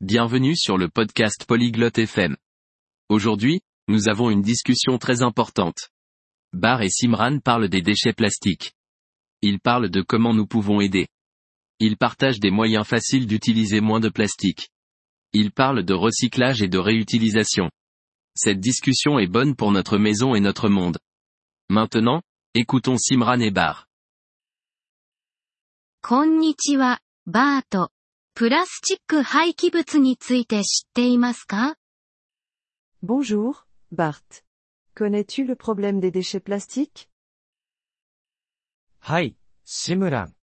Bienvenue sur le podcast Polyglotte FM. Aujourd'hui, nous avons une discussion très importante. Bar et Simran parlent des déchets plastiques. Ils parlent de comment nous pouvons aider. Ils partagent des moyens faciles d'utiliser moins de plastique. Ils parlent de recyclage et de réutilisation. Cette discussion est bonne pour notre maison et notre monde. Maintenant, écoutons Simran et Bar. こんにちは、バート。 プラスチック廃棄物について知っていますか Bonjour, Bart. Connais-tu le problème des déchets plastiques はい、シムラン。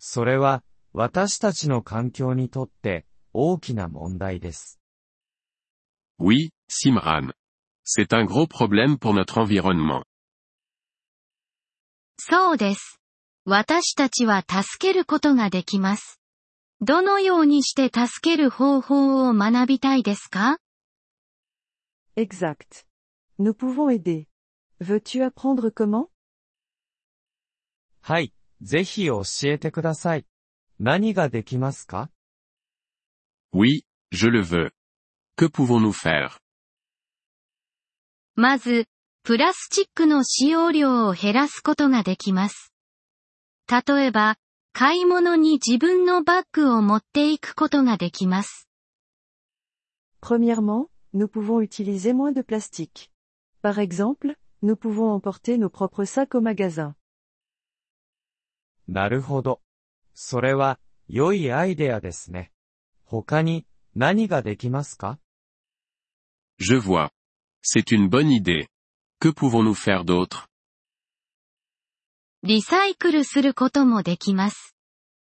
それは、私たちの環境にとって、大きな問題です。Oui, Simran. C'est un gros problème pour notre environnement. そうです。私たちは助けることができます。どのようにして助ける方法を学びたいですか Exact. Nous pouvons aider. Veux-tu apprendre comment はい、ぜひ教えてください。何ができますか Oui, je le veux. Que pouvons-nous faire まず、プラスチックの使用量を減らすことができます。例えば、買い物に自分のバッグを持っていくことができます。 Premièrement, nous pouvons utiliser moins de plastique. Par exemple, nous pouvons emporter nos propres sacs au magasin. なるほど。それは、良いアイデアですね。他に、何ができますか Je vois. C'est une bonne idée. Que pouvons-nous faire d'autre リサイクルすることもできます。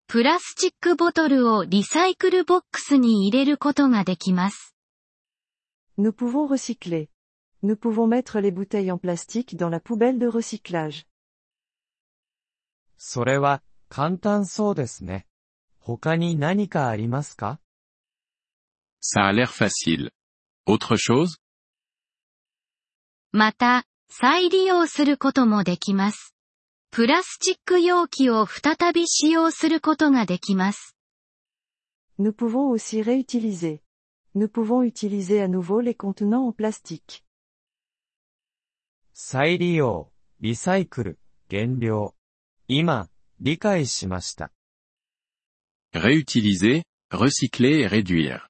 プラスチックボトルをリサイクルボックスに入れることができます。Nous pouvons recycler. Nous pouvons mettre les bouteilles en plastique dans la poubelle de recyclage. それは、簡単そうですね。他に何かありますか Ça a l'air facile. Autre chose また、再利用することもできます。プラスチック容器を再び使用することができます。Nous pouvons aussi réutiliser. Nous pouvons utiliser à nouveau les contenants en plastique. 再利用、リサイクル、減量。今、理解しました。Réutiliser, recycler et réduire.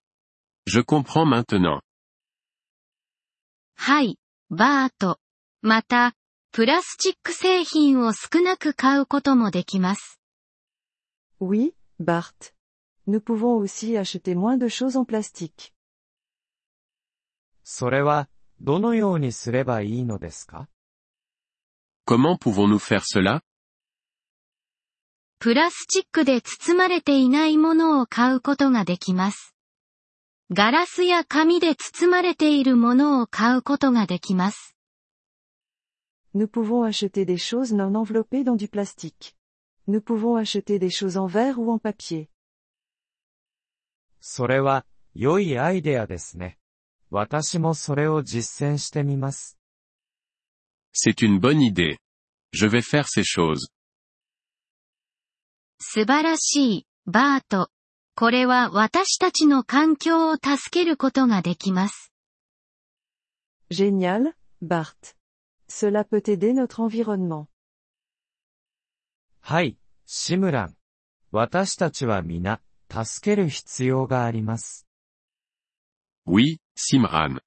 Je comprends maintenant. はい、バート。また、プラスチック製品を少なく買うこともできます。Oui, Bart. Nous pouvons aussi acheter moins de choses en plastique. それは、どのようにすればいいのですか？Comment pouvons-nous faire cela? プラスチックで包まれていないものを買うことができます。ガラスや紙で包まれているものを買うことができます。Nous pouvons acheter des choses non enveloppées dans du plastique. Nous pouvons acheter des choses en verre ou en papier. それは、良いアイデアですね。私もそれを実践してみます。 C'est une bonne idée. Je vais faire ces choses. 素晴らしい、バート。これは私たちの環境を助けることができます。 Génial, Bart. Cela peut aider notre environnement. はい、シムラン。私たちは皆、助ける必要があります。 Oui, Simran.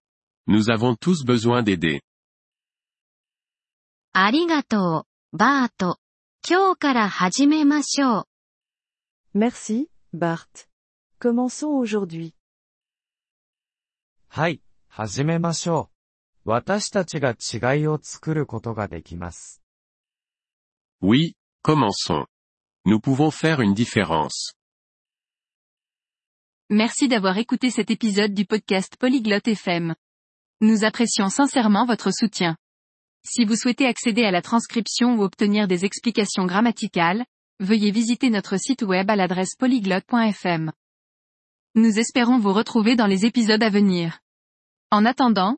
Nous avons tous besoin d'aider. ありがとう、バート。今日から始めましょう。 Merci, Bart. Commençons aujourd'hui. はい、始めましょう。 私たちが違いを作ることができます。 Oui, commençons. Nous pouvons faire une différence. Merci d'avoir écouté cet épisode du podcast Polyglotte FM. Nous apprécions sincèrement votre soutien. Si vous souhaitez accéder à la transcription ou obtenir des explications grammaticales, veuillez visiter notre site web à l'adresse polyglotte.fm. Nous espérons vous retrouver dans les épisodes à venir. En attendant,